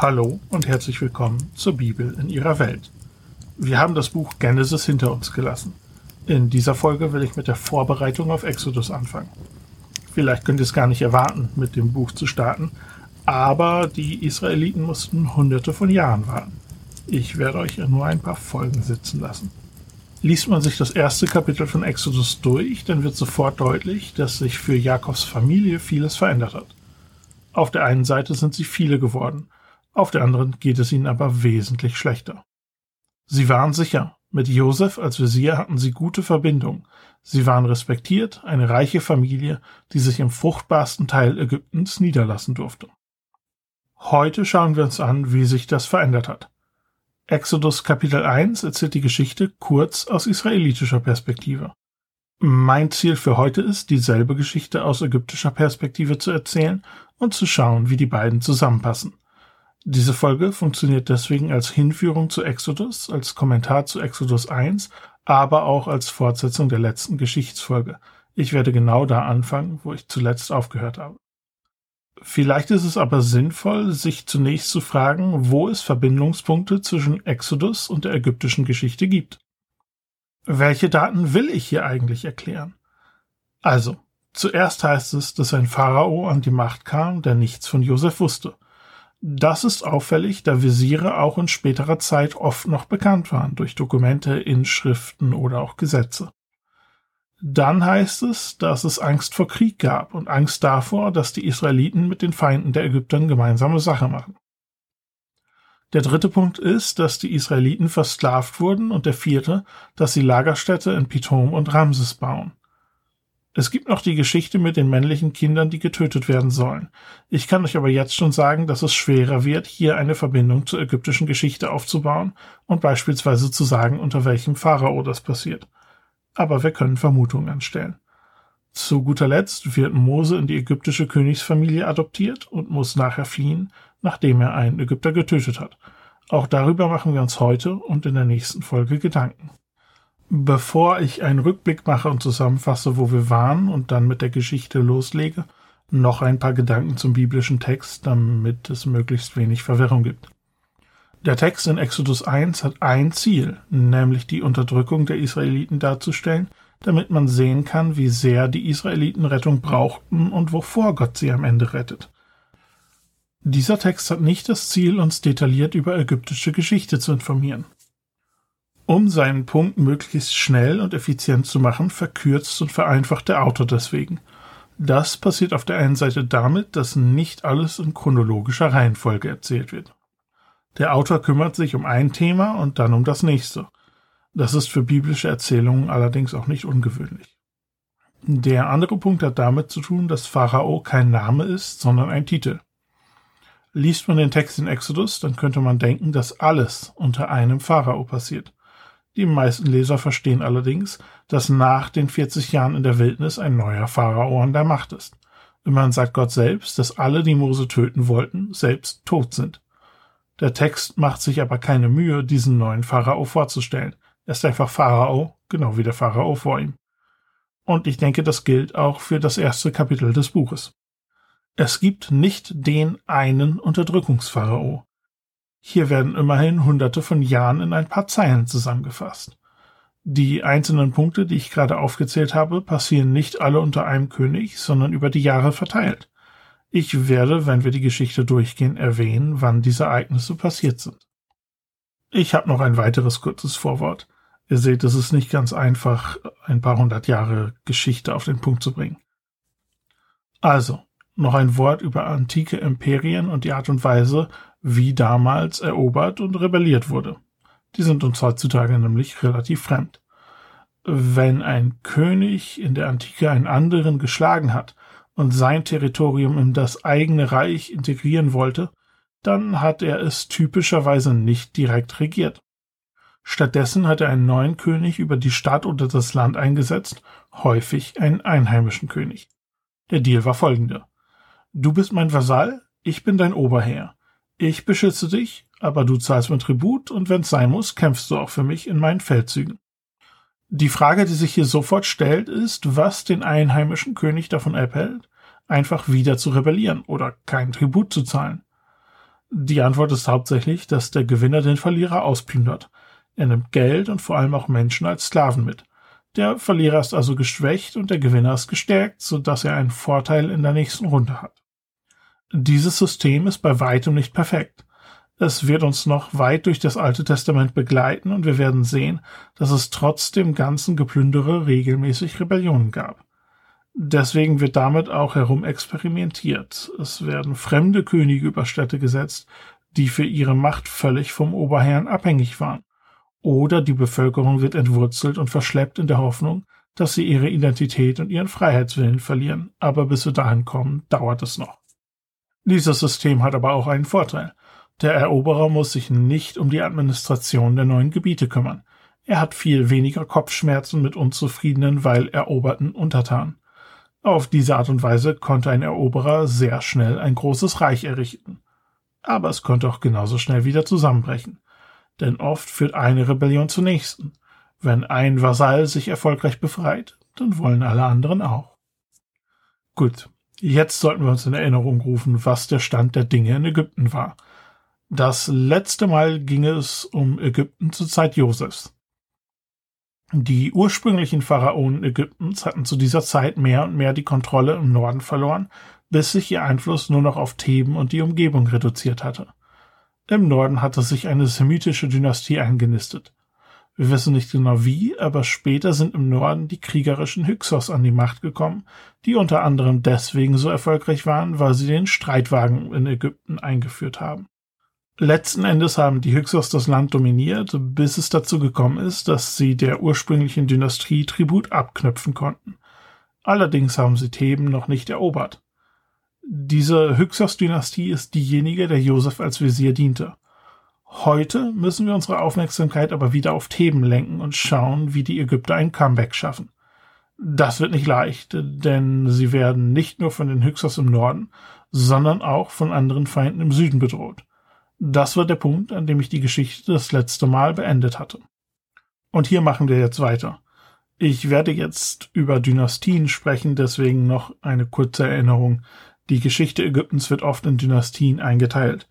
Hallo und herzlich willkommen zur Bibel in ihrer Welt. Wir haben das Buch Genesis hinter uns gelassen. In dieser Folge will ich mit der Vorbereitung auf Exodus anfangen. Vielleicht könnt ihr es gar nicht erwarten, mit dem Buch zu starten, aber die Israeliten mussten hunderte von Jahren warten. Ich werde euch nur ein paar Folgen sitzen lassen. Liest man sich das erste Kapitel von Exodus durch, dann wird sofort deutlich, dass sich für Jakobs Familie vieles verändert hat. Auf der einen Seite sind sie viele geworden, auf der anderen geht es ihnen aber wesentlich schlechter. Sie waren sicher, mit Josef als Visier hatten sie gute Verbindung. Sie waren respektiert, eine reiche Familie, die sich im fruchtbarsten Teil Ägyptens niederlassen durfte. Heute schauen wir uns an, wie sich das verändert hat. Exodus Kapitel 1 erzählt die Geschichte kurz aus israelitischer Perspektive. Mein Ziel für heute ist, dieselbe Geschichte aus ägyptischer Perspektive zu erzählen und zu schauen, wie die beiden zusammenpassen. Diese Folge funktioniert deswegen als Hinführung zu Exodus, als Kommentar zu Exodus 1, aber auch als Fortsetzung der letzten Geschichtsfolge. Ich werde genau da anfangen, wo ich zuletzt aufgehört habe. Vielleicht ist es aber sinnvoll, sich zunächst zu fragen, wo es Verbindungspunkte zwischen Exodus und der ägyptischen Geschichte gibt. Welche Daten will ich hier eigentlich erklären? Also, zuerst heißt es, dass ein Pharao an die Macht kam, der nichts von Josef wusste. Das ist auffällig, da Visiere auch in späterer Zeit oft noch bekannt waren durch Dokumente, Inschriften oder auch Gesetze. Dann heißt es, dass es Angst vor Krieg gab und Angst davor, dass die Israeliten mit den Feinden der Ägyptern gemeinsame Sache machen. Der dritte Punkt ist, dass die Israeliten versklavt wurden und der vierte, dass sie Lagerstädte in Pithom und Ramses bauen. Es gibt noch die Geschichte mit den männlichen Kindern, die getötet werden sollen. Ich kann euch aber jetzt schon sagen, dass es schwerer wird, hier eine Verbindung zur ägyptischen Geschichte aufzubauen und beispielsweise zu sagen, unter welchem Pharao das passiert. Aber wir können Vermutungen anstellen. Zu guter Letzt wird Mose in die ägyptische Königsfamilie adoptiert und muss nachher fliehen, nachdem er einen Ägypter getötet hat. Auch darüber machen wir uns heute und in der nächsten Folge Gedanken. Bevor ich einen Rückblick mache und zusammenfasse, wo wir waren und dann mit der Geschichte loslege, noch ein paar Gedanken zum biblischen Text, damit es möglichst wenig Verwirrung gibt. Der Text in Exodus 1 hat ein Ziel, nämlich die Unterdrückung der Israeliten darzustellen, damit man sehen kann, wie sehr die Israeliten Rettung brauchten und wovor Gott sie am Ende rettet. Dieser Text hat nicht das Ziel, uns detailliert über ägyptische Geschichte zu informieren. Um seinen Punkt möglichst schnell und effizient zu machen, verkürzt und vereinfacht der Autor deswegen. Das passiert auf der einen Seite damit, dass nicht alles in chronologischer Reihenfolge erzählt wird. Der Autor kümmert sich um ein Thema und dann um das nächste. Das ist für biblische Erzählungen allerdings auch nicht ungewöhnlich. Der andere Punkt hat damit zu tun, dass Pharao kein Name ist, sondern ein Titel. Liest man den Text in Exodus, dann könnte man denken, dass alles unter einem Pharao passiert. Die meisten Leser verstehen allerdings, dass nach den 40 Jahren in der Wildnis ein neuer Pharao an der Macht ist. Immerhin sagt Gott selbst, dass alle, die Mose töten wollten, selbst tot sind. Der Text macht sich aber keine Mühe, diesen neuen Pharao vorzustellen. Er ist einfach Pharao, genau wie der Pharao vor ihm. Und ich denke, das gilt auch für das erste Kapitel des Buches. Es gibt nicht den einen Unterdrückungspharao. Hier werden immerhin hunderte von Jahren in ein paar Zeilen zusammengefasst. Die einzelnen Punkte, die ich gerade aufgezählt habe, passieren nicht alle unter einem König, sondern über die Jahre verteilt. Ich werde, wenn wir die Geschichte durchgehen, erwähnen, wann diese Ereignisse passiert sind. Ich habe noch ein weiteres kurzes Vorwort. Ihr seht, es ist nicht ganz einfach, ein paar hundert Jahre Geschichte auf den Punkt zu bringen. Also, noch ein Wort über antike Imperien und die Art und Weise, wie damals erobert und rebelliert wurde. Die sind uns heutzutage nämlich relativ fremd. Wenn ein König in der Antike einen anderen geschlagen hat und sein Territorium in das eigene Reich integrieren wollte, dann hat er es typischerweise nicht direkt regiert. Stattdessen hat er einen neuen König über die Stadt oder das Land eingesetzt, häufig einen einheimischen König. Der Deal war folgender. Du bist mein Vasall, ich bin dein Oberherr. Ich beschütze dich, aber du zahlst mir Tribut und wenn's sein muss, kämpfst du auch für mich in meinen Feldzügen. Die Frage, die sich hier sofort stellt, ist, was den einheimischen König davon abhält, einfach wieder zu rebellieren oder keinen Tribut zu zahlen. Die Antwort ist hauptsächlich, dass der Gewinner den Verlierer ausplündert. Er nimmt Geld und vor allem auch Menschen als Sklaven mit. Der Verlierer ist also geschwächt und der Gewinner ist gestärkt, sodass er einen Vorteil in der nächsten Runde hat. Dieses System ist bei weitem nicht perfekt. Es wird uns noch weit durch das Alte Testament begleiten und wir werden sehen, dass es trotz dem ganzen Geplündere regelmäßig Rebellionen gab. Deswegen wird damit auch herum experimentiert. Es werden fremde Könige über Städte gesetzt, die für ihre Macht völlig vom Oberherrn abhängig waren. Oder die Bevölkerung wird entwurzelt und verschleppt in der Hoffnung, dass sie ihre Identität und ihren Freiheitswillen verlieren. Aber bis wir dahin kommen, dauert es noch. Dieses System hat aber auch einen Vorteil. Der Eroberer muss sich nicht um die Administration der neuen Gebiete kümmern. Er hat viel weniger Kopfschmerzen mit unzufriedenen, weil eroberten Untertanen. Auf diese Art und Weise konnte ein Eroberer sehr schnell ein großes Reich errichten. Aber es konnte auch genauso schnell wieder zusammenbrechen. Denn oft führt eine Rebellion zur nächsten. Wenn ein Vasall sich erfolgreich befreit, dann wollen alle anderen auch. Gut, jetzt sollten wir uns in Erinnerung rufen, was der Stand der Dinge in Ägypten war. Das letzte Mal ging es um Ägypten zur Zeit Josefs. Die ursprünglichen Pharaonen Ägyptens hatten zu dieser Zeit mehr und mehr die Kontrolle im Norden verloren, bis sich ihr Einfluss nur noch auf Theben und die Umgebung reduziert hatte. Im Norden hatte sich eine semitische Dynastie eingenistet. Wir wissen nicht genau wie, aber später sind im Norden die kriegerischen Hyksos an die Macht gekommen, die unter anderem deswegen so erfolgreich waren, weil sie den Streitwagen in Ägypten eingeführt haben. Letzten Endes haben die Hyksos das Land dominiert, bis es dazu gekommen ist, dass sie der ursprünglichen Dynastie Tribut abknüpfen konnten. Allerdings haben sie Theben noch nicht erobert. Diese Hyksos-Dynastie ist diejenige, der Josef als Visier diente. Heute müssen wir unsere Aufmerksamkeit aber wieder auf Theben lenken und schauen, wie die Ägypter ein Comeback schaffen. Das wird nicht leicht, denn sie werden nicht nur von den Hyksos im Norden, sondern auch von anderen Feinden im Süden bedroht. Das war der Punkt, an dem ich die Geschichte das letzte Mal beendet hatte. Und hier machen wir jetzt weiter. Ich werde jetzt über Dynastien sprechen, deswegen noch eine kurze Erinnerung. Die Geschichte Ägyptens wird oft in Dynastien eingeteilt.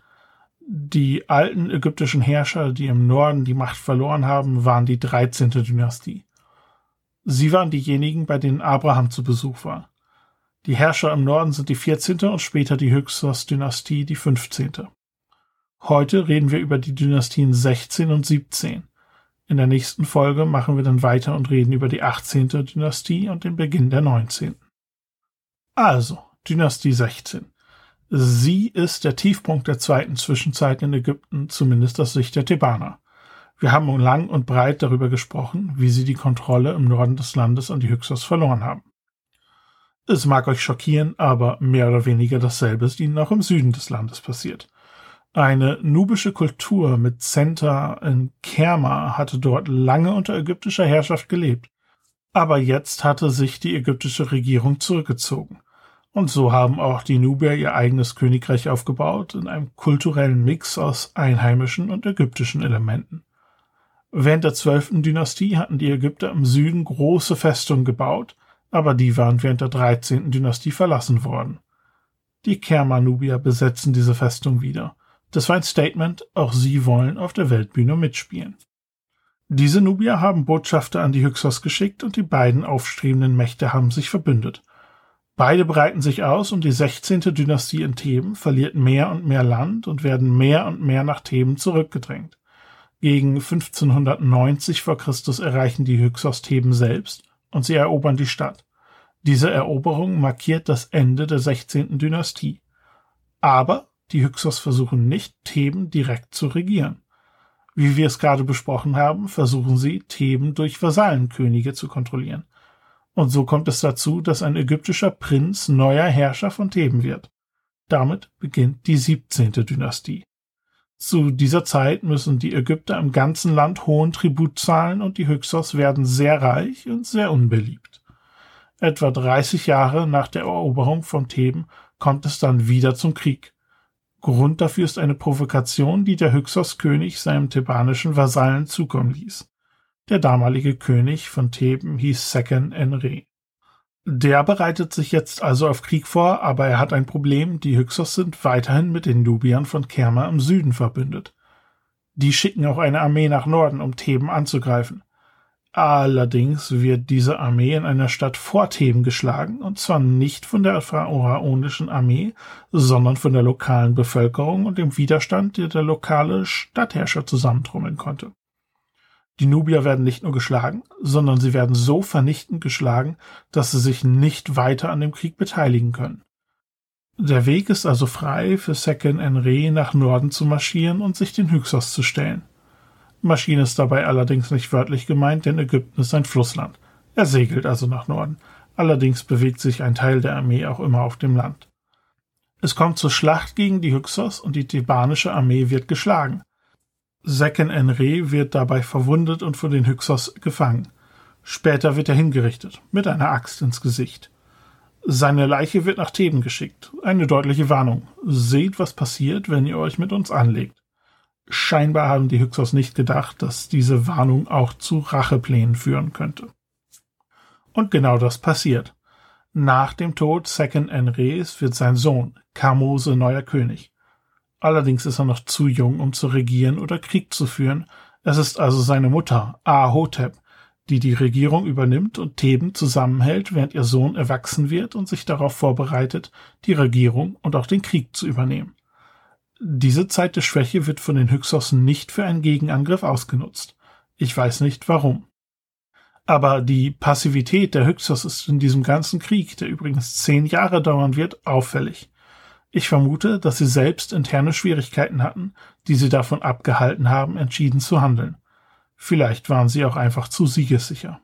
Die alten ägyptischen Herrscher, die im Norden die Macht verloren haben, waren die 13. Dynastie. Sie waren diejenigen, bei denen Abraham zu Besuch war. Die Herrscher im Norden sind die 14. und später die Hyksos-Dynastie, die 15. Heute reden wir über die Dynastien 16 und 17. In der nächsten Folge machen wir dann weiter und reden über die 18. Dynastie und den Beginn der 19. Also, Dynastie 16. Sie ist der Tiefpunkt der zweiten Zwischenzeit in Ägypten, zumindest aus Sicht der Thebaner. Wir haben lang und breit darüber gesprochen, wie sie die Kontrolle im Norden des Landes an die Hyksos verloren haben. Es mag euch schockieren, aber mehr oder weniger dasselbe ist ihnen auch im Süden des Landes passiert. Eine nubische Kultur mit Center in Kerma hatte dort lange unter ägyptischer Herrschaft gelebt. Aber jetzt hatte sich die ägyptische Regierung zurückgezogen. Und so haben auch die Nubier ihr eigenes Königreich aufgebaut in einem kulturellen Mix aus einheimischen und ägyptischen Elementen. Während der zwölften Dynastie hatten die Ägypter im Süden große Festungen gebaut, aber die waren während der dreizehnten Dynastie verlassen worden. Die Kermanubier besetzen diese Festung wieder. Das war ein Statement, auch sie wollen auf der Weltbühne mitspielen. Diese Nubier haben Botschafter an die Hyksos geschickt und die beiden aufstrebenden Mächte haben sich verbündet. Beide breiten sich aus und die 16. Dynastie in Theben verliert mehr und mehr Land und werden mehr und mehr nach Theben zurückgedrängt. Gegen 1590 vor Christus erreichen die Hyksos Theben selbst und sie erobern die Stadt. Diese Eroberung markiert das Ende der 16. Dynastie. Aber die Hyksos versuchen nicht, Theben direkt zu regieren. Wie wir es gerade besprochen haben, versuchen sie, Theben durch Vasallenkönige zu kontrollieren. Und so kommt es dazu, dass ein ägyptischer Prinz neuer Herrscher von Theben wird. Damit beginnt die 17. Dynastie. Zu dieser Zeit müssen die Ägypter im ganzen Land hohen Tribut zahlen und die Hyksos werden sehr reich und sehr unbeliebt. Etwa 30 Jahre nach der Eroberung von Theben kommt es dann wieder zum Krieg. Grund dafür ist eine Provokation, die der Hyksos-König seinem thebanischen Vasallen zukommen ließ. Der damalige König von Theben hieß Seken Enre. Der bereitet sich jetzt also auf Krieg vor, aber er hat ein Problem. Die Hyksos sind weiterhin mit den Nubiern von Kerma im Süden verbündet. Die schicken auch eine Armee nach Norden, um Theben anzugreifen. Allerdings wird diese Armee in einer Stadt vor Theben geschlagen, und zwar nicht von der pharaonischen Armee, sondern von der lokalen Bevölkerung und dem Widerstand, der der lokale Stadtherrscher zusammentrommeln konnte. Die Nubier werden nicht nur geschlagen, sondern sie werden so vernichtend geschlagen, dass sie sich nicht weiter an dem Krieg beteiligen können. Der Weg ist also frei für Seken Enre nach Norden zu marschieren und sich den Hyksos zu stellen. Maschine ist dabei allerdings nicht wörtlich gemeint, denn Ägypten ist ein Flussland. Er segelt also nach Norden. Allerdings bewegt sich ein Teil der Armee auch immer auf dem Land. Es kommt zur Schlacht gegen die Hyksos und die thebanische Armee wird geschlagen. Seken Enre wird dabei verwundet und von den Hyksos gefangen. Später wird er hingerichtet, mit einer Axt ins Gesicht. Seine Leiche wird nach Theben geschickt. Eine deutliche Warnung. Seht, was passiert, wenn ihr euch mit uns anlegt. Scheinbar haben die Hyksos nicht gedacht, dass diese Warnung auch zu Racheplänen führen könnte. Und genau das passiert. Nach dem Tod Seken Enres wird sein Sohn, Kamose, neuer König. Allerdings ist er noch zu jung, um zu regieren oder Krieg zu führen. Es ist also seine Mutter, Ahotep, die die Regierung übernimmt und Theben zusammenhält, während ihr Sohn erwachsen wird und sich darauf vorbereitet, die Regierung und auch den Krieg zu übernehmen. Diese Zeit der Schwäche wird von den Hyksos nicht für einen Gegenangriff ausgenutzt. Ich weiß nicht warum. Aber die Passivität der Hyksos ist in diesem ganzen Krieg, der übrigens zehn Jahre dauern wird, auffällig. Ich vermute, dass sie selbst interne Schwierigkeiten hatten, die sie davon abgehalten haben, entschieden zu handeln. Vielleicht waren sie auch einfach zu siegessicher.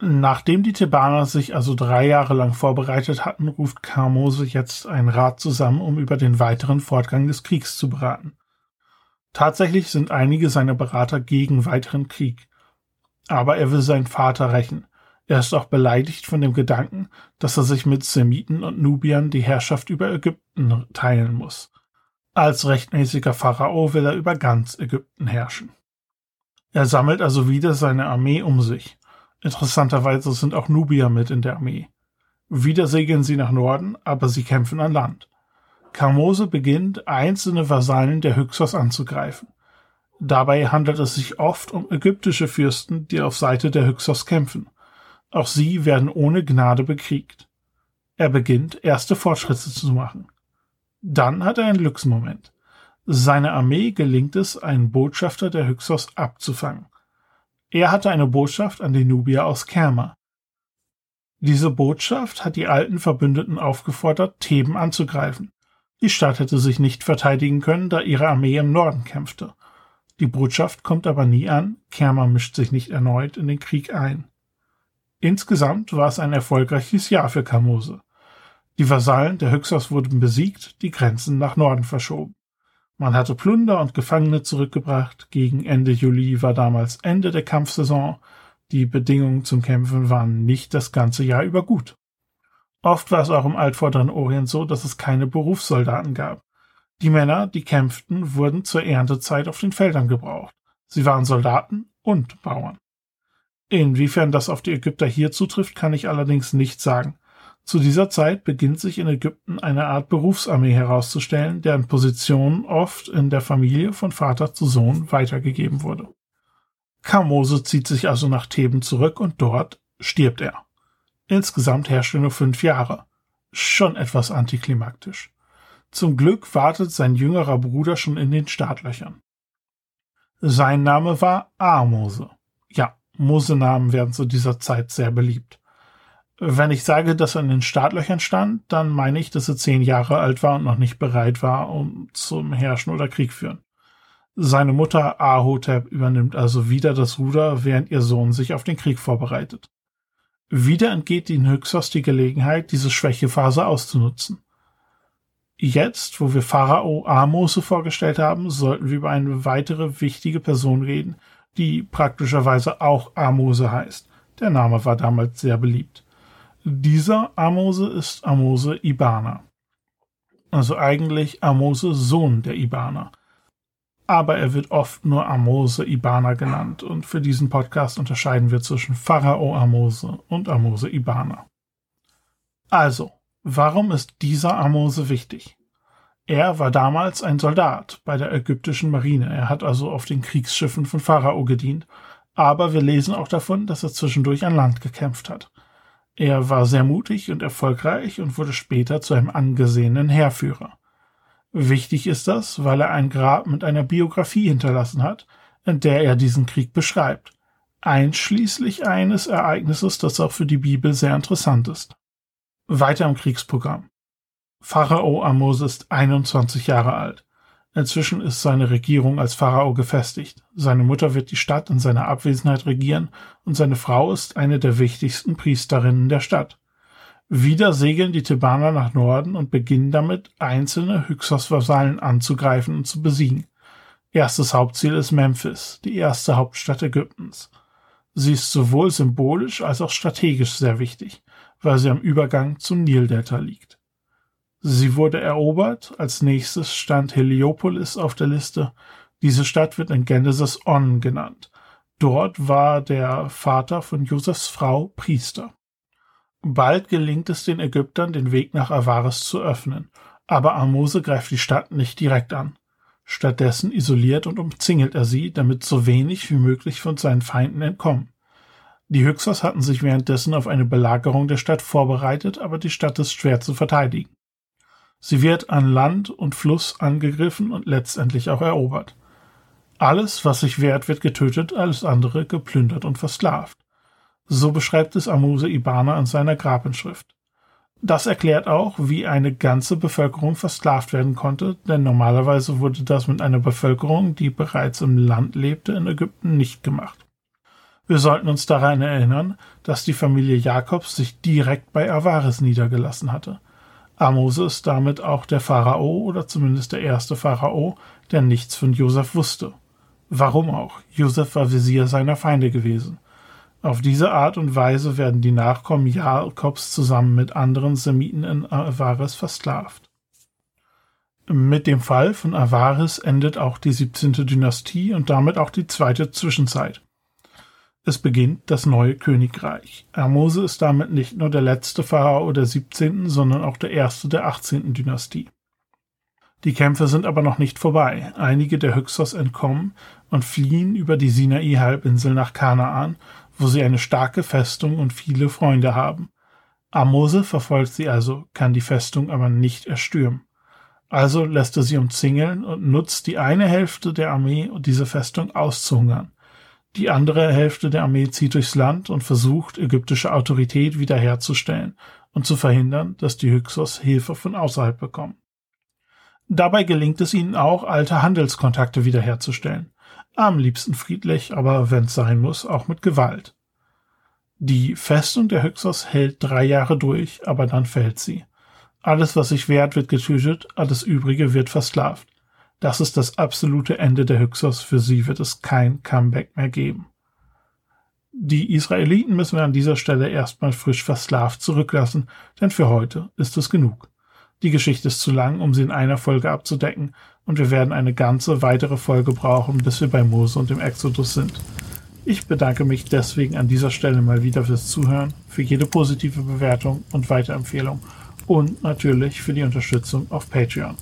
Nachdem die Thebaner sich also drei Jahre lang vorbereitet hatten, ruft Kamose jetzt einen Rat zusammen, um über den weiteren Fortgang des Kriegs zu beraten. Tatsächlich sind einige seiner Berater gegen weiteren Krieg. Aber er will seinen Vater rächen, er ist auch beleidigt von dem Gedanken, dass er sich mit Semiten und Nubiern die Herrschaft über Ägypten teilen muss. Als rechtmäßiger Pharao will er über ganz Ägypten herrschen. Er sammelt also wieder seine Armee um sich. Interessanterweise sind auch Nubier mit in der Armee. Wieder segeln sie nach Norden, aber sie kämpfen an Land. Kamose beginnt, einzelne Vasallen der Hyksos anzugreifen. Dabei handelt es sich oft um ägyptische Fürsten, die auf Seite der Hyksos kämpfen. Auch sie werden ohne Gnade bekriegt. Er beginnt, erste Fortschritte zu machen. Dann hat er einen Glücksmoment. Seine Armee gelingt es, einen Botschafter der Hyksos abzufangen. Er hatte eine Botschaft an die Nubier aus Kerma. Diese Botschaft hat die alten Verbündeten aufgefordert, Theben anzugreifen. Die Stadt hätte sich nicht verteidigen können, da ihre Armee im Norden kämpfte. Die Botschaft kommt aber nie an, Kerma mischt sich nicht erneut in den Krieg ein. Insgesamt war es ein erfolgreiches Jahr für Kamose. Die Vasallen der Hyksos wurden besiegt, die Grenzen nach Norden verschoben. Man hatte Plunder und Gefangene zurückgebracht. Gegen Ende Juli war damals Ende der Kampfsaison. Die Bedingungen zum Kämpfen waren nicht das ganze Jahr über gut. Oft war es auch im altvorderen Orient so, dass es keine Berufssoldaten gab. Die Männer, die kämpften, wurden zur Erntezeit auf den Feldern gebraucht. Sie waren Soldaten und Bauern. Inwiefern das auf die Ägypter hier zutrifft, kann ich allerdings nicht sagen. Zu dieser Zeit beginnt sich in Ägypten eine Art Berufsarmee herauszustellen, deren Position oft in der Familie von Vater zu Sohn weitergegeben wurde. Kamose zieht sich also nach Theben zurück und dort stirbt er. Insgesamt herrscht er nur fünf Jahre. Schon etwas antiklimaktisch. Zum Glück wartet sein jüngerer Bruder schon in den Startlöchern. Sein Name war Amose. Ja, Mosenamen werden zu dieser Zeit sehr beliebt. Wenn ich sage, dass er in den Startlöchern stand, dann meine ich, dass er zehn Jahre alt war und noch nicht bereit war, um zum Herrschen oder Krieg führen. Seine Mutter Ahotep übernimmt also wieder das Ruder, während ihr Sohn sich auf den Krieg vorbereitet. Wieder entgeht den Hyksos die Gelegenheit, diese Schwächephase auszunutzen. Jetzt, wo wir Pharao Amose vorgestellt haben, sollten wir über eine weitere wichtige Person reden, die praktischerweise auch Amose heißt. Der Name war damals sehr beliebt. Dieser Amose ist Amose Ibana. Also eigentlich Amose Sohn der Ibana. Aber er wird oft nur Amose Ibana genannt und für diesen Podcast unterscheiden wir zwischen Pharao Amose und Amose Ibana. Also, warum ist dieser Amose wichtig? Er war damals ein Soldat bei der ägyptischen Marine. Er hat also auf den Kriegsschiffen von Pharao gedient. Aber wir lesen auch davon, dass er zwischendurch an Land gekämpft hat. Er war sehr mutig und erfolgreich und wurde später zu einem angesehenen Heerführer. Wichtig ist das, weil er ein Grab mit einer Biografie hinterlassen hat, in der er diesen Krieg beschreibt, einschließlich eines Ereignisses, das auch für die Bibel sehr interessant ist. Weiter im Kriegsprogramm. Pharao Amos ist 21 Jahre alt. Inzwischen ist seine Regierung als Pharao gefestigt. Seine Mutter wird die Stadt in seiner Abwesenheit regieren und seine Frau ist eine der wichtigsten Priesterinnen der Stadt. Wieder segeln die Thebaner nach Norden und beginnen damit, einzelne Hyksos-Vasallen anzugreifen und zu besiegen. Erstes Hauptziel ist Memphis, die erste Hauptstadt Ägyptens. Sie ist sowohl symbolisch als auch strategisch sehr wichtig, weil sie am Übergang zum Nildelta liegt. Sie wurde erobert, als nächstes stand Heliopolis auf der Liste. Diese Stadt wird in Genesis On genannt. Dort war der Vater von Josefs Frau Priester. Bald gelingt es den Ägyptern, den Weg nach Avaris zu öffnen, aber Amose greift die Stadt nicht direkt an. Stattdessen isoliert und umzingelt er sie, damit so wenig wie möglich von seinen Feinden entkommen. Die Hyksos hatten sich währenddessen auf eine Belagerung der Stadt vorbereitet, aber die Stadt ist schwer zu verteidigen. Sie wird an Land und Fluss angegriffen und letztendlich auch erobert. Alles, was sich wehrt, wird getötet, alles andere geplündert und versklavt. So beschreibt es Amuse Ibana in seiner Grabinschrift. Das erklärt auch, wie eine ganze Bevölkerung versklavt werden konnte, denn normalerweise wurde das mit einer Bevölkerung, die bereits im Land lebte, in Ägypten nicht gemacht. Wir sollten uns daran erinnern, dass die Familie Jakobs sich direkt bei Avaris niedergelassen hatte. Amose ist damit auch der Pharao oder zumindest der erste Pharao, der nichts von Josef wusste. Warum auch? Josef war Visier seiner Feinde gewesen. Auf diese Art und Weise werden die Nachkommen Jakobs zusammen mit anderen Semiten in Avaris versklavt. Mit dem Fall von Avaris endet auch die 17. Dynastie und damit auch die zweite Zwischenzeit. Es beginnt das neue Königreich. Amose ist damit nicht nur der letzte Pharao der 17., sondern auch der erste der 18. Dynastie. Die Kämpfe sind aber noch nicht vorbei. Einige der Hyksos entkommen und fliehen über die Sinai-Halbinsel nach Kanaan, wo sie eine starke Festung und viele Freunde haben. Amose verfolgt sie also, kann die Festung aber nicht erstürmen. Also lässt er sie umzingeln und nutzt die eine Hälfte der Armee, diese Festung auszuhungern. Die andere Hälfte der Armee zieht durchs Land und versucht, ägyptische Autorität wiederherzustellen und zu verhindern, dass die Hyksos Hilfe von außerhalb bekommen. Dabei gelingt es ihnen auch, alte Handelskontakte wiederherzustellen. Am liebsten friedlich, aber wenn es sein muss, auch mit Gewalt. Die Festung der Hyksos hält drei Jahre durch, aber dann fällt sie. Alles, was sich wehrt, wird getötet, alles Übrige wird versklavt. Das ist das absolute Ende der Hyksos. Für sie wird es kein Comeback mehr geben. Die Israeliten müssen wir an dieser Stelle erstmal frisch versklavt zurücklassen, denn für heute ist es genug. Die Geschichte ist zu lang, um sie in einer Folge abzudecken, und wir werden eine ganze weitere Folge brauchen, bis wir bei Mose und dem Exodus sind. Ich bedanke mich deswegen an dieser Stelle mal wieder fürs Zuhören, für jede positive Bewertung und Weiterempfehlung und natürlich für die Unterstützung auf Patreon.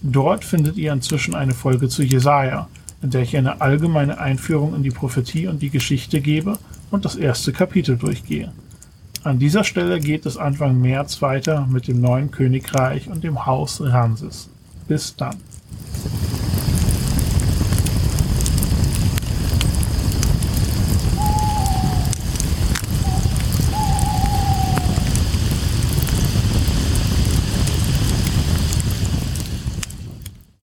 Dort findet ihr inzwischen eine Folge zu Jesaja, in der ich eine allgemeine Einführung in die Prophetie und die Geschichte gebe und das erste Kapitel durchgehe. An dieser Stelle geht es Anfang März weiter mit dem neuen Königreich und dem Haus Ramses. Bis dann.